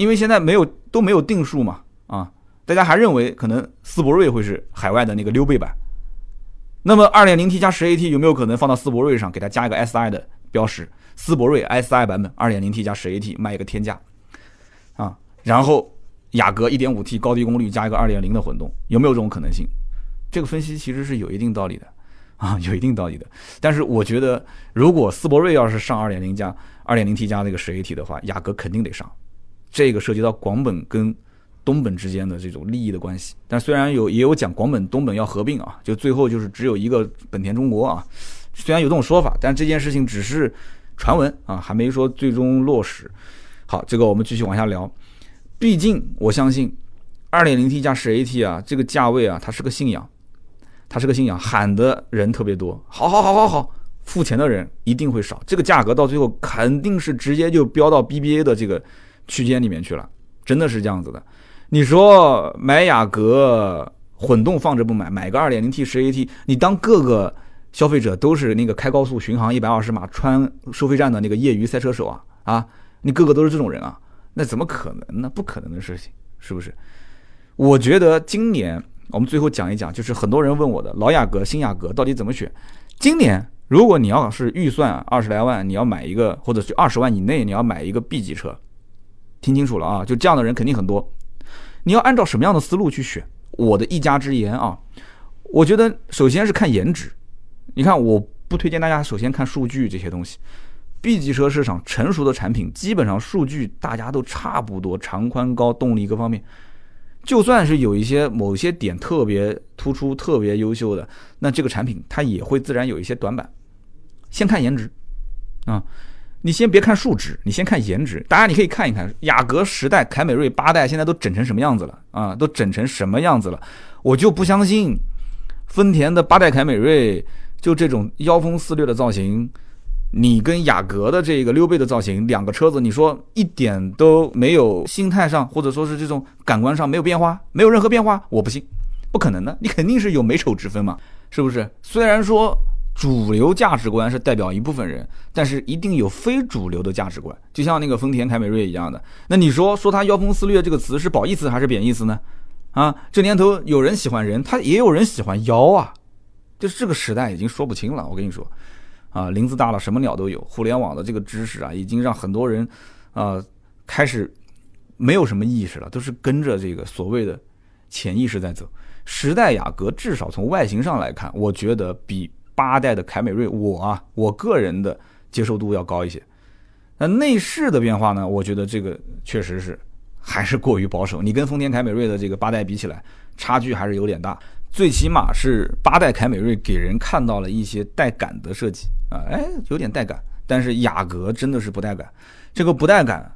因为现在没有都没有定数嘛，啊，大家还认为可能斯铂瑞会是海外的那个溜背版。那么 2.0T 加 10AT 有没有可能放到斯铂瑞上，给它加一个 SI 的标识？斯铂瑞 SI 版本 2.0T 加 10AT 卖一个天价，啊，然后雅阁 1.5T 高低功率加一个2.0的混动，有没有这种可能性？这个分析其实是有一定道理的，啊，有一定道理的。但是我觉得，如果斯铂瑞要是上2.0加 2.0T 加那个 10AT 的话，雅阁肯定得上。这个涉及到广本跟东本之间的这种利益的关系，但虽然有也有讲广本东本要合并啊，就最后就是只有一个本田中国啊，虽然有这种说法，但这件事情只是传闻啊，还没说最终落实。好，这个我们继续往下聊。毕竟我相信，2.0T 加 10AT 啊，这个价位啊，它是个信仰，它是个信仰，喊的人特别多，好好好好好，付钱的人一定会少，这个价格到最后肯定是直接就飙到 BBA 的这个。区间里面去了，真的是这样子的。你说买雅阁混动放着不买，买个 2.0T 10AT，你当各个消费者都是那个开高速巡航一百二十码穿收费站的那个业余赛车手啊啊？你个个都是这种人啊？那怎么可能呢？不可能的事情，是不是？我觉得今年我们最后讲一讲，就是很多人问我的老雅阁、新雅阁到底怎么选。今年如果你要是预算二十来万，你要买一个，或者是二十万以内你要买一个 B 级车。听清楚了啊！就这样的人肯定很多。你要按照什么样的思路去选？我的一家之言啊，我觉得首先是看颜值。你看，我不推荐大家首先看数据这些东西。B 级车市场成熟的产品，基本上数据大家都差不多，长宽高、动力各方面，就算是有一些某些点特别突出、特别优秀的，那这个产品它也会自然有一些短板。先看颜值啊。你先别看数值，你先看颜值。大家你可以看一看雅阁十代、凯美瑞八代现在都整成什么样子了啊？都整成什么样子了？我就不相信，丰田的八代凯美瑞就这种妖风肆虐的造型，你跟雅阁的这个溜背的造型，两个车子你说一点都没有心态上或者说是这种感官上没有变化，没有任何变化，我不信，不可能的，你肯定是有美丑之分嘛，是不是？虽然说。主流价值观是代表一部分人，但是一定有非主流的价值观，就像那个丰田凯美瑞一样的。那你说说它妖风肆虐这个词是褒义词还是贬义词呢？啊，这年头有人喜欢人，他也有人喜欢妖啊，就是这个时代已经说不清了。我跟你说，啊，林子大了什么鸟都有，互联网的这个知识啊，已经让很多人啊开始没有什么意识了，都是跟着这个所谓的潜意识在走。时代雅阁至少从外形上来看，我觉得比。八代的凯美瑞，我啊，我个人的接受度要高一些。那内饰的变化呢？我觉得这个确实是还是过于保守。你跟丰田凯美瑞的这个八代比起来，差距还是有点大。最起码是八代凯美瑞给人看到了一些带感的设计啊，哎，有点带感。但是雅阁真的是不带感。这个不带感，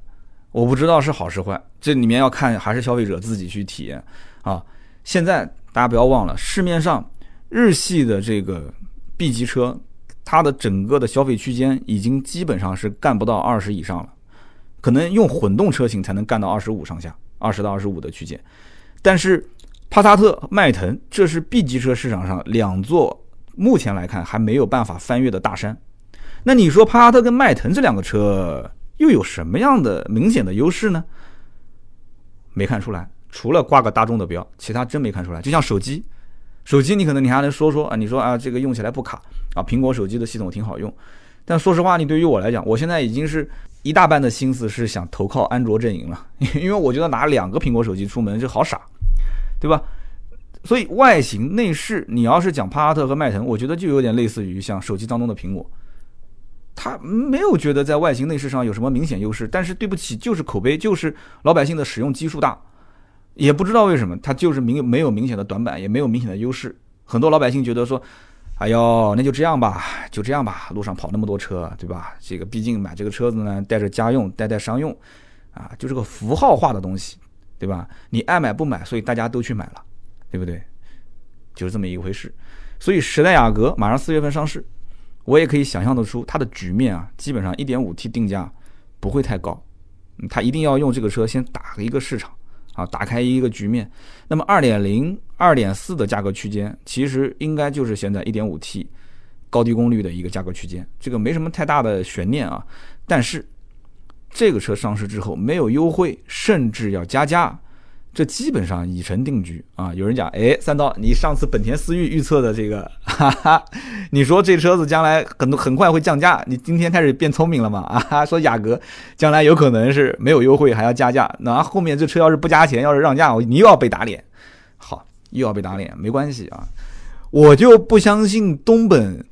我不知道是好是坏。这里面要看还是消费者自己去体验啊。现在大家不要忘了，市面上日系的这个。B 级车，它的整个的消费区间已经基本上是干不到二十以上了，可能用混动车型才能干到二十五上下，二十到二十五的区间。但是帕萨特、迈腾，这是 B 级车市场上两座目前来看还没有办法翻越的大山。那你说帕萨特跟迈腾这两个车又有什么样的明显的优势呢？没看出来，除了挂个大众的标，其他真没看出来。就像手机，手机你可能你还能说说啊，你说啊这个用起来不卡啊，苹果手机的系统挺好用。但说实话，你对于我来讲，我现在已经是一大半的心思是想投靠安卓阵营了，因为我觉得拿两个苹果手机出门就好傻，对吧？所以外形内饰，你要是讲帕萨特和迈腾，我觉得就有点类似于像手机当中的苹果，它没有觉得在外形内饰上有什么明显优势，但是对不起，就是口碑，就是老百姓的使用基数大，也不知道为什么，它就是明没有明显的短板，也没有明显的优势，很多老百姓觉得说。哎呦，那就这样吧，就这样吧。路上跑那么多车，对吧？这个毕竟买这个车子呢，带着家用，带带商用，啊，就是个符号化的东西，对吧？你爱买不买，所以大家都去买了，对不对？就是这么一回事。所以时代雅阁马上四月份上市，我也可以想象得出它的局面啊，基本上 1.5T 定价不会太高，它一定要用这个车先打一个市场。啊，打开一个局面，那么二点零、二点四的价格区间，其实应该就是现在一点五 T 高低功率的一个价格区间，这个没什么太大的悬念啊。但是这个车上市之后没有优惠，甚至要加价。这基本上已成定局啊！有人讲，哎，三刀，你上次本田思域预测的这个，哈哈，你说这车子将来很很快会降价，你今天开始变聪明了吗？啊，说雅阁将来有可能是没有优惠还要加价，那后面这车要是不加钱，要是让价，你又要被打脸。好，又要被打脸，没关系啊，我就不相信东本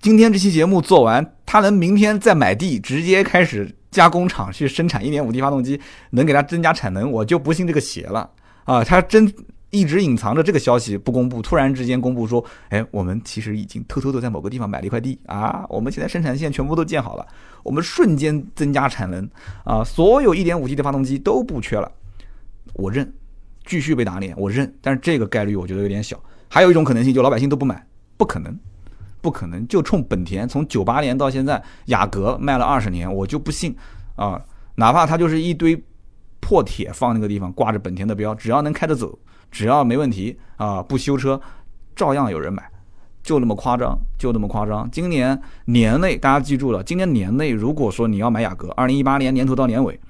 今天这期节目做完，他能明天再买地，直接开始。加工厂去生产 1.5T 发动机，能给它增加产能，我就不信这个邪了啊！它真一直隐藏着这个消息不公布，突然之间公布说，哎，我们其实已经偷偷的在某个地方买了一块地啊，我们现在生产线全部都建好了，我们瞬间增加产能啊，所有 1.5T 的发动机都不缺了，我认，继续被打脸，我认，但是这个概率我觉得有点小，还有一种可能性就老百姓都不买，不可能。不可能，就冲本田从九八年到现在，雅阁卖了二十年，我就不信啊！哪怕它就是一堆破铁放那个地方，挂着本田的标，只要能开着走，只要没问题啊，不修车，照样有人买，就那么夸张，就那么夸张。今年年内大家记住了，今年年内如果说你要买雅阁，二零一八年年头到年尾，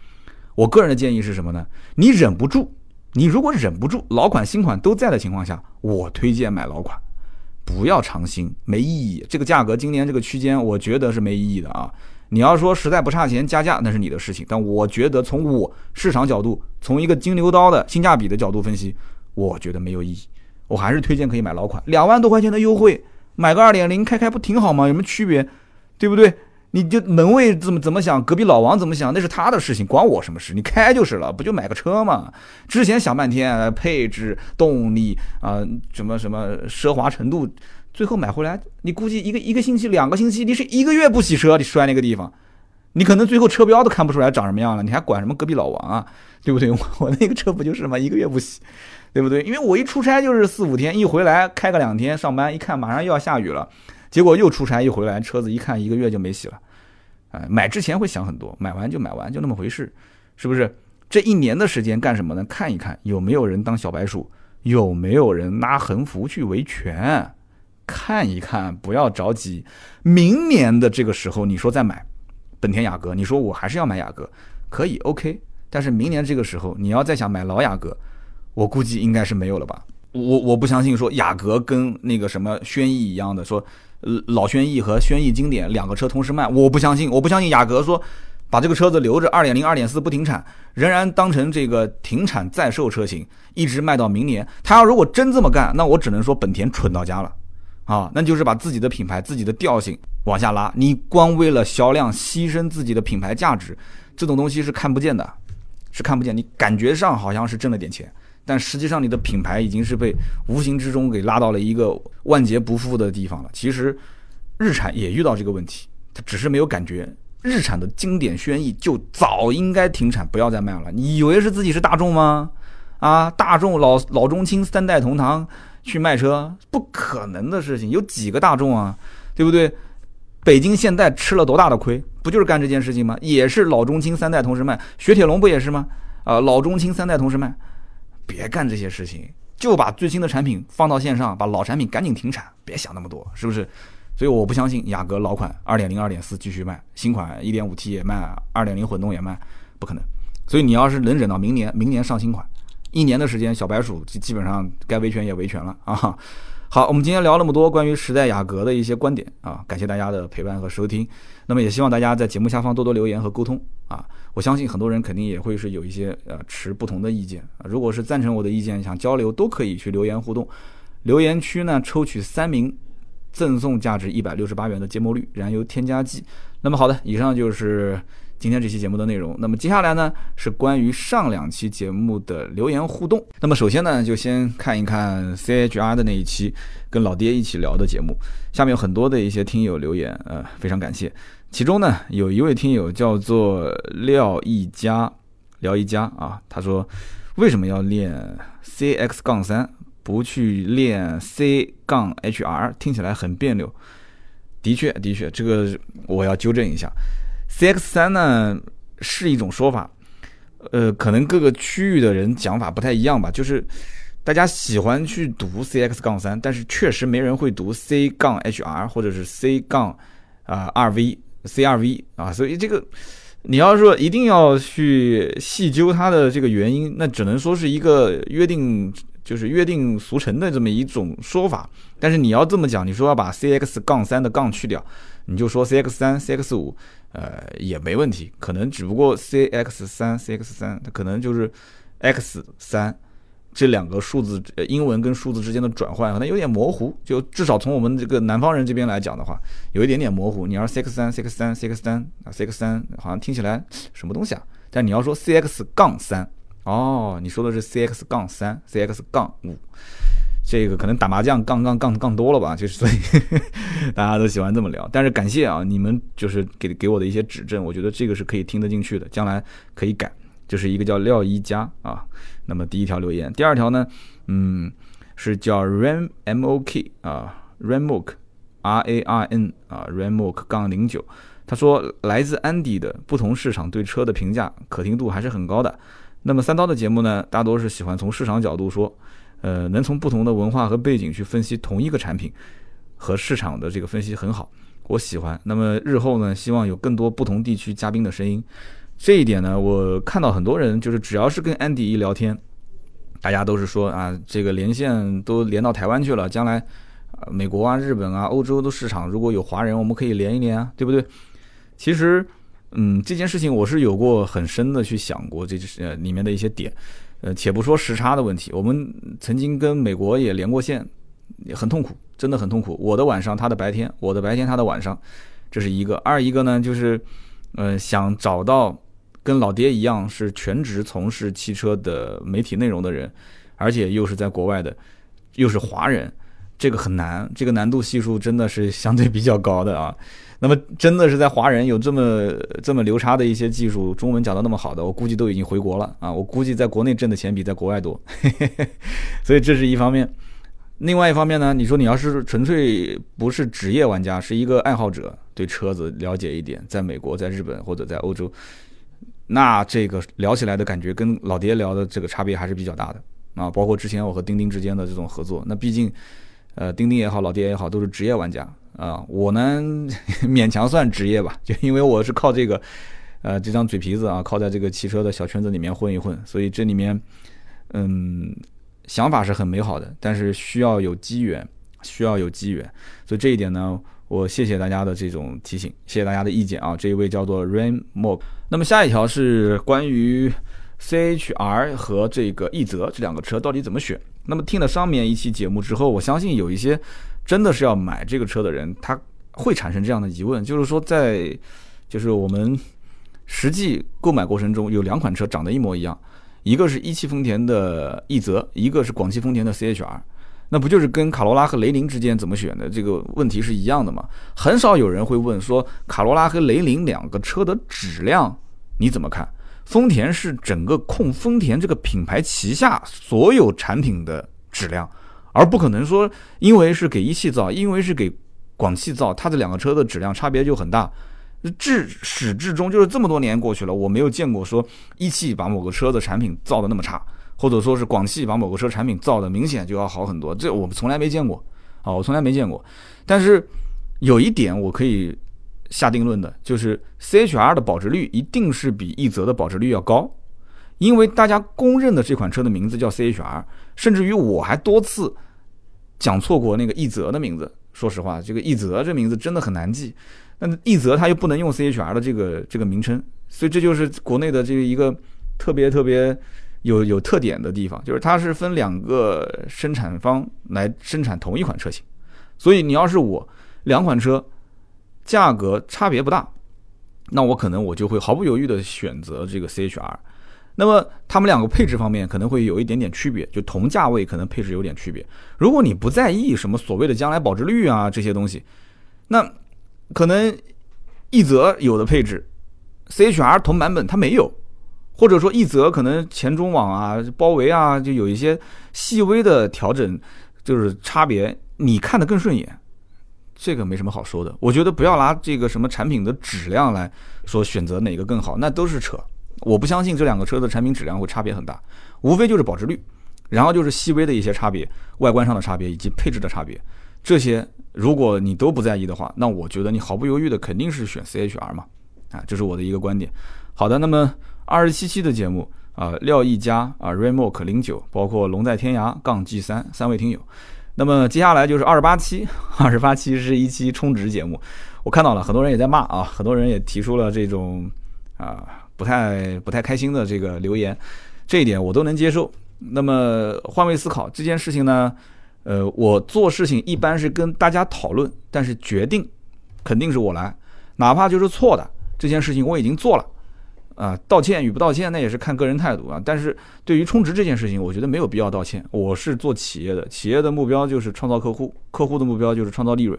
我个人的建议是什么呢？你忍不住，你如果忍不住，老款新款都在的情况下，我推荐买老款。不要尝新，没意义。这个价格今年这个区间，我觉得是没意义的啊。你要说实在不差钱加价，那是你的事情。但我觉得从我市场角度，从一个金牛刀的性价比的角度分析，我觉得没有意义。我还是推荐可以买老款，两万多块钱的优惠，买个二点零开开不挺好吗？有什么区别？对不对？你就门卫怎么怎么想，隔壁老王怎么想，那是他的事情，关我什么事？你开就是了，不就买个车吗？之前想半天，配置、动力啊，什么什么奢华程度，最后买回来，你估计一个一个星期、两个星期，你是一个月不洗车，你摔那个地方，你可能最后车标都看不出来长什么样了，你还管什么隔壁老王啊？对不对？我那个车不就是吗？一个月不洗，对不对？因为我一出差就是四五天，一回来开个两天上班，一看马上又要下雨了。结果又出差一回来，车子一看一个月就没洗了，哎，买之前会想很多，买完就买完，就那么回事，是不是？这一年的时间干什么呢？看一看有没有人当小白鼠，有没有人拉横幅去维权，看一看，不要着急。明年的这个时候，你说再买本田雅阁，你说我还是要买雅阁，可以，OK。但是明年这个时候，你要再想买老雅阁，我估计应该是没有了吧。我我不相信说雅阁跟那个什么轩逸一样的说。老轩逸和轩逸经典两个车同时卖，我不相信，我不相信雅阁说把这个车子留着，二点零、二点四不停产，仍然当成这个停产在售车型，一直卖到明年。他要如果真这么干，那我只能说本田蠢到家了，啊，那就是把自己的品牌、自己的调性往下拉。你光为了销量牺牲自己的品牌价值，这种东西是看不见的，是看不见。你感觉上好像是挣了点钱。但实际上，你的品牌已经是被无形之中给拉到了一个万劫不复的地方了。其实，日产也遇到这个问题，它只是没有感觉。日产的经典轩逸就早应该停产，不要再卖了。你以为是自己是大众吗？啊，大众老老中青三代同堂去卖车，不可能的事情。有几个大众啊？对不对？北京现代吃了多大的亏？不就是干这件事情吗？也是老中青三代同时卖。雪铁龙不也是吗？啊，老中青三代同时卖。别干这些事情，就把最新的产品放到线上，把老产品赶紧停产，别想那么多，是不是？所以我不相信雅阁老款二点零、二、点四继续卖，新款一点五 T 也卖二点零混动也卖，不可能。所以你要是能忍到明年，明年上新款，一年的时间，小白鼠基基本上该维权也维权了啊。好，我们今天聊那么多关于时代雅阁的一些观点啊，感谢大家的陪伴和收听。那么也希望大家在节目下方多多留言和沟通啊。我相信很多人肯定也会是有一些呃持不同的意见啊。如果是赞成我的意见，想交流都可以去留言互动。留言区呢抽取三名，赠送价值一百六十八元的芥末绿燃油添加剂。那么好的，以上就是。今天这期节目的内容，那么接下来呢是关于上两期节目的留言互动。那么首先呢，就先看一看 CHR 的那一期跟老爹一起聊的节目，下面有很多的一些听友留言，呃，非常感谢。其中呢，有一位听友叫做廖一家，廖一家啊，他说为什么要练 CX 杠三，不去练 C 杠 HR，听起来很别扭。的确，的确，这个我要纠正一下。CX 三呢是一种说法，呃，可能各个区域的人讲法不太一样吧。就是大家喜欢去读 CX 杠三，但是确实没人会读 C 杠 HR 或者是 C 杠啊二 V、C 二 V 啊。所以这个你要说一定要去细究它的这个原因，那只能说是一个约定，就是约定俗成的这么一种说法。但是你要这么讲，你说要把 CX 杠三的杠去掉，你就说 CX 三、CX 五。呃，也没问题，可能只不过 C X 三 C X 三，它可能就是 X 三这两个数字，英文跟数字之间的转换可能有点模糊，就至少从我们这个南方人这边来讲的话，有一点点模糊。你要 C X 三 C X 三 C X 三啊 C X 三，好像听起来什么东西啊？但你要说 C X 杠三，哦，你说的是 C X 杠三 C X 杠五。这个可能打麻将杠杠杠杠多了吧，就是所以 大家都喜欢这么聊。但是感谢啊，你们就是给给我的一些指正，我觉得这个是可以听得进去的，将来可以改。就是一个叫廖一佳啊，那么第一条留言，第二条呢，嗯，是叫 ram m o k 啊，ramok r a r n 啊，ramok 杠零九，他说来自安迪的不同市场对车的评价可听度还是很高的。那么三刀的节目呢，大多是喜欢从市场角度说。呃，能从不同的文化和背景去分析同一个产品和市场的这个分析很好，我喜欢。那么日后呢，希望有更多不同地区嘉宾的声音。这一点呢，我看到很多人就是只要是跟安迪一聊天，大家都是说啊，这个连线都连到台湾去了，将来美国啊、日本啊、欧洲的市场如果有华人，我们可以连一连啊，对不对？其实，嗯，这件事情我是有过很深的去想过，这就是呃里面的一些点。呃，且不说时差的问题，我们曾经跟美国也连过线，很痛苦，真的很痛苦。我的晚上，他的白天；我的白天，他的晚上，这是一个。二一个呢，就是，呃，想找到跟老爹一样是全职从事汽车的媒体内容的人，而且又是在国外的，又是华人，这个很难，这个难度系数真的是相对比较高的啊。那么真的是在华人有这么这么流差的一些技术，中文讲的那么好的，我估计都已经回国了啊！我估计在国内挣的钱比在国外多，所以这是一方面。另外一方面呢，你说你要是纯粹不是职业玩家，是一个爱好者，对车子了解一点，在美国、在日本或者在欧洲，那这个聊起来的感觉跟老爹聊的这个差别还是比较大的啊！包括之前我和钉钉之间的这种合作，那毕竟，呃，钉钉也好，老爹也好，都是职业玩家。啊，我呢 勉强算职业吧，就因为我是靠这个，呃，这张嘴皮子啊，靠在这个汽车的小圈子里面混一混，所以这里面，嗯，想法是很美好的，但是需要有机缘，需要有机缘，所以这一点呢，我谢谢大家的这种提醒，谢谢大家的意见啊。这一位叫做 Rain Mo，那么下一条是关于 CHR 和这个奕泽这两个车到底怎么选。那么听了上面一期节目之后，我相信有一些。真的是要买这个车的人，他会产生这样的疑问，就是说，在就是我们实际购买过程中，有两款车长得一模一样，一个是一汽丰田的奕泽，一个是广汽丰田的 CHR，那不就是跟卡罗拉和雷凌之间怎么选的这个问题是一样的吗？很少有人会问说，卡罗拉和雷凌两个车的质量你怎么看？丰田是整个控丰田这个品牌旗下所有产品的质量。而不可能说，因为是给一汽造，因为是给广汽造，它这两个车的质量差别就很大。至始至终就是这么多年过去了，我没有见过说一汽把某个车的产品造的那么差，或者说是广汽把某个车产品造的明显就要好很多，这我们从来没见过啊，我从来没见过。但是有一点我可以下定论的，就是 CHR 的保值率一定是比奕泽的保值率要高，因为大家公认的这款车的名字叫 CHR，甚至于我还多次讲错过那个奕泽的名字。说实话，这个奕泽这名字真的很难记，那奕泽它又不能用 CHR 的这个这个名称，所以这就是国内的这个一个特别特别有有特点的地方，就是它是分两个生产方来生产同一款车型，所以你要是我。两款车价格差别不大，那我可能我就会毫不犹豫的选择这个 CHR。那么它们两个配置方面可能会有一点点区别，就同价位可能配置有点区别。如果你不在意什么所谓的将来保值率啊这些东西，那可能奕泽有的配置，CHR 同版本它没有，或者说奕泽可能前中网啊、包围啊就有一些细微的调整，就是差别你看的更顺眼。这个没什么好说的，我觉得不要拿这个什么产品的质量来说选择哪个更好，那都是扯。我不相信这两个车的产品质量会差别很大，无非就是保值率，然后就是细微的一些差别，外观上的差别以及配置的差别。这些如果你都不在意的话，那我觉得你毫不犹豫的肯定是选 CHR 嘛，啊，这是我的一个观点。好的，那么二十七期的节目啊，廖一佳啊，Remok 零九，包括龙在天涯杠 G 三三位听友。那么接下来就是二十八期，二十八期是一期充值节目，我看到了很多人也在骂啊，很多人也提出了这种啊不太不太开心的这个留言，这一点我都能接受。那么换位思考这件事情呢，呃，我做事情一般是跟大家讨论，但是决定肯定是我来，哪怕就是错的这件事情我已经做了。啊，道歉与不道歉，那也是看个人态度啊。但是对于充值这件事情，我觉得没有必要道歉。我是做企业的，企业的目标就是创造客户，客户的目标就是创造利润。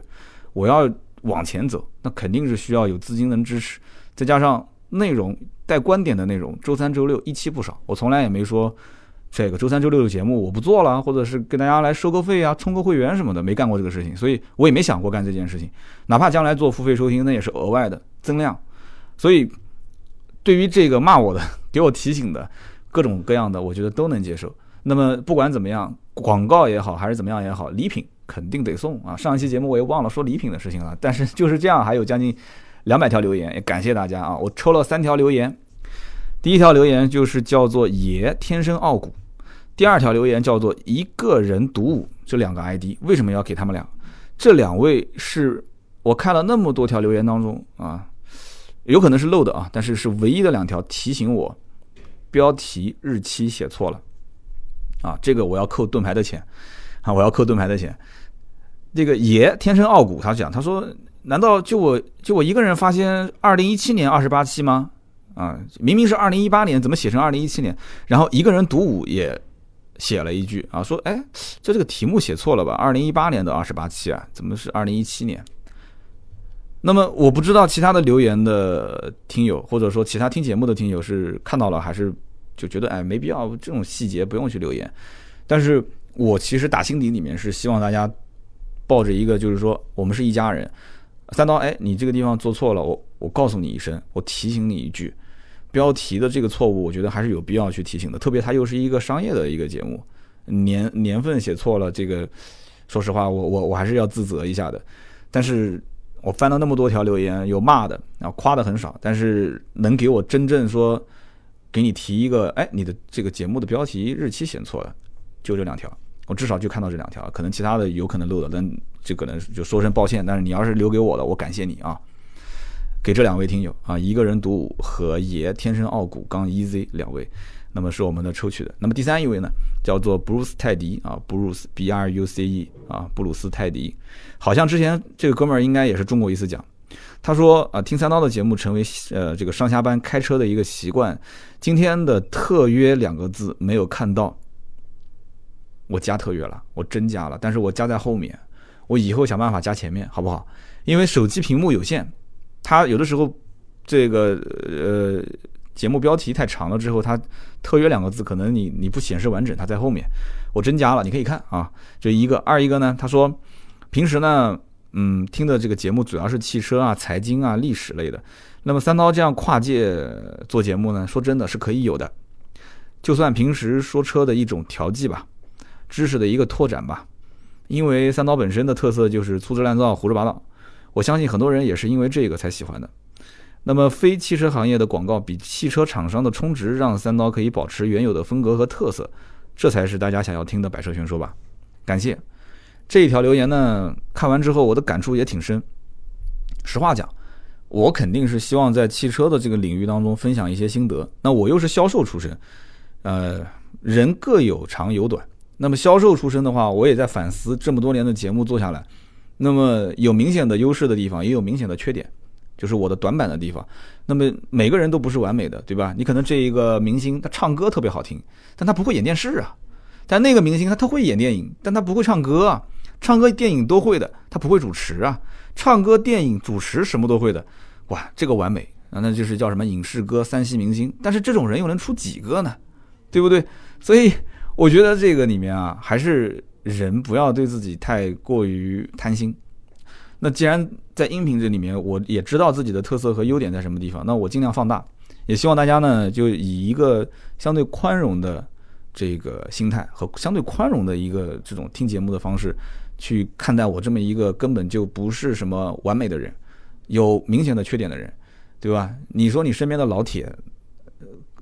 我要往前走，那肯定是需要有资金能支持，再加上内容带观点的内容，周三周六一期不少。我从来也没说这个周三周六的节目我不做了，或者是跟大家来收个费啊，充个会员什么的，没干过这个事情，所以我也没想过干这件事情。哪怕将来做付费收听，那也是额外的增量。所以。对于这个骂我的、给我提醒的，各种各样的，我觉得都能接受。那么不管怎么样，广告也好，还是怎么样也好，礼品肯定得送啊！上一期节目我也忘了说礼品的事情了，但是就是这样，还有将近两百条留言，也感谢大家啊！我抽了三条留言，第一条留言就是叫做“爷天生傲骨”，第二条留言叫做“一个人独舞”。这两个 ID 为什么要给他们俩？这两位是我看了那么多条留言当中啊。有可能是漏的啊，但是是唯一的两条提醒我，标题日期写错了，啊，这个我要扣盾牌的钱，啊，我要扣盾牌的钱。这个爷天生傲骨，他讲，他说，难道就我就我一个人发现二零一七年二十八期吗？啊，明明是二零一八年，怎么写成二零一七年？然后一个人独舞也写了一句啊，说，哎，这这个题目写错了吧？二零一八年的二十八期啊，怎么是二零一七年？那么我不知道其他的留言的听友，或者说其他听节目的听友是看到了还是就觉得哎没必要这种细节不用去留言，但是我其实打心底里面是希望大家抱着一个就是说我们是一家人，三刀哎你这个地方做错了，我我告诉你一声，我提醒你一句，标题的这个错误我觉得还是有必要去提醒的，特别它又是一个商业的一个节目，年年份写错了，这个说实话我我我还是要自责一下的，但是。我翻了那么多条留言，有骂的，然后夸的很少，但是能给我真正说，给你提一个，哎，你的这个节目的标题日期写错了，就这两条，我至少就看到这两条，可能其他的有可能漏了，但这可能就说声抱歉。但是你要是留给我的，我感谢你啊，给这两位听友啊，一个人独舞和爷天生傲骨刚 easy 两位。那么是我们的抽取的。那么第三一位呢，叫做布鲁斯泰迪啊，布鲁斯 B R U C E 啊，布鲁斯泰迪，好像之前这个哥们儿应该也是中过一次奖。他说啊，听三刀的节目成为呃这个上下班开车的一个习惯。今天的特约两个字没有看到，我加特约了，我真加了，但是我加在后面，我以后想办法加前面，好不好？因为手机屏幕有限，它有的时候这个呃。节目标题太长了，之后它特约两个字可能你你不显示完整，它在后面，我真加了，你可以看啊。这一个二一个呢，他说平时呢，嗯，听的这个节目主要是汽车啊、财经啊、历史类的。那么三刀这样跨界做节目呢，说真的是可以有的，就算平时说车的一种调剂吧，知识的一个拓展吧。因为三刀本身的特色就是粗制滥造、胡说八道。我相信很多人也是因为这个才喜欢的。那么非汽车行业的广告比汽车厂商的充值让三刀可以保持原有的风格和特色，这才是大家想要听的百车全说吧。感谢这一条留言呢，看完之后我的感触也挺深。实话讲，我肯定是希望在汽车的这个领域当中分享一些心得。那我又是销售出身，呃，人各有长有短。那么销售出身的话，我也在反思这么多年的节目做下来，那么有明显的优势的地方，也有明显的缺点。就是我的短板的地方。那么每个人都不是完美的，对吧？你可能这一个明星他唱歌特别好听，但他不会演电视啊。但那个明星他他会演电影，但他不会唱歌啊。唱歌、电影都会的，他不会主持啊。唱歌、电影、主持什么都会的，哇，这个完美啊，那就是叫什么影视歌三栖明星。但是这种人又能出几个呢？对不对？所以我觉得这个里面啊，还是人不要对自己太过于贪心。那既然在音频这里面，我也知道自己的特色和优点在什么地方，那我尽量放大，也希望大家呢，就以一个相对宽容的这个心态和相对宽容的一个这种听节目的方式，去看待我这么一个根本就不是什么完美的人，有明显的缺点的人，对吧？你说你身边的老铁，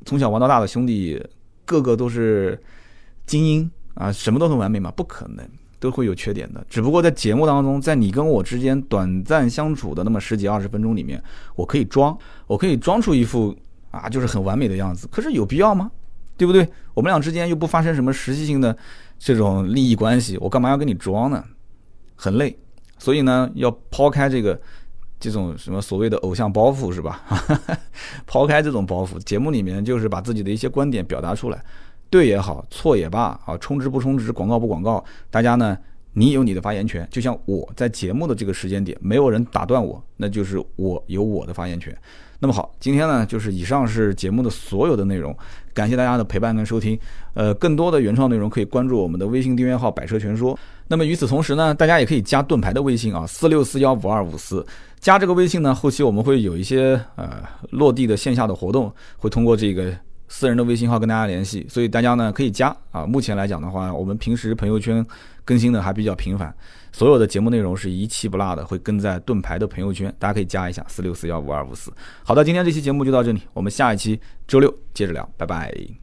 从小玩到大的兄弟，个个都是精英啊，什么都很完美吗？不可能。都会有缺点的，只不过在节目当中，在你跟我之间短暂相处的那么十几二十分钟里面，我可以装，我可以装出一副啊，就是很完美的样子。可是有必要吗？对不对？我们俩之间又不发生什么实际性的这种利益关系，我干嘛要跟你装呢？很累，所以呢，要抛开这个这种什么所谓的偶像包袱，是吧？抛开这种包袱，节目里面就是把自己的一些观点表达出来。对也好，错也罢，啊，充值不充值，广告不广告，大家呢，你有你的发言权。就像我在节目的这个时间点，没有人打断我，那就是我有我的发言权。那么好，今天呢，就是以上是节目的所有的内容，感谢大家的陪伴跟收听。呃，更多的原创内容可以关注我们的微信订阅号“百车全说”。那么与此同时呢，大家也可以加盾牌的微信啊，四六四幺五二五四。加这个微信呢，后期我们会有一些呃落地的线下的活动，会通过这个。私人的微信号跟大家联系，所以大家呢可以加啊。目前来讲的话，我们平时朋友圈更新的还比较频繁，所有的节目内容是一期不落的，会跟在盾牌的朋友圈，大家可以加一下四六四幺五二五四。好的，今天这期节目就到这里，我们下一期周六接着聊，拜拜。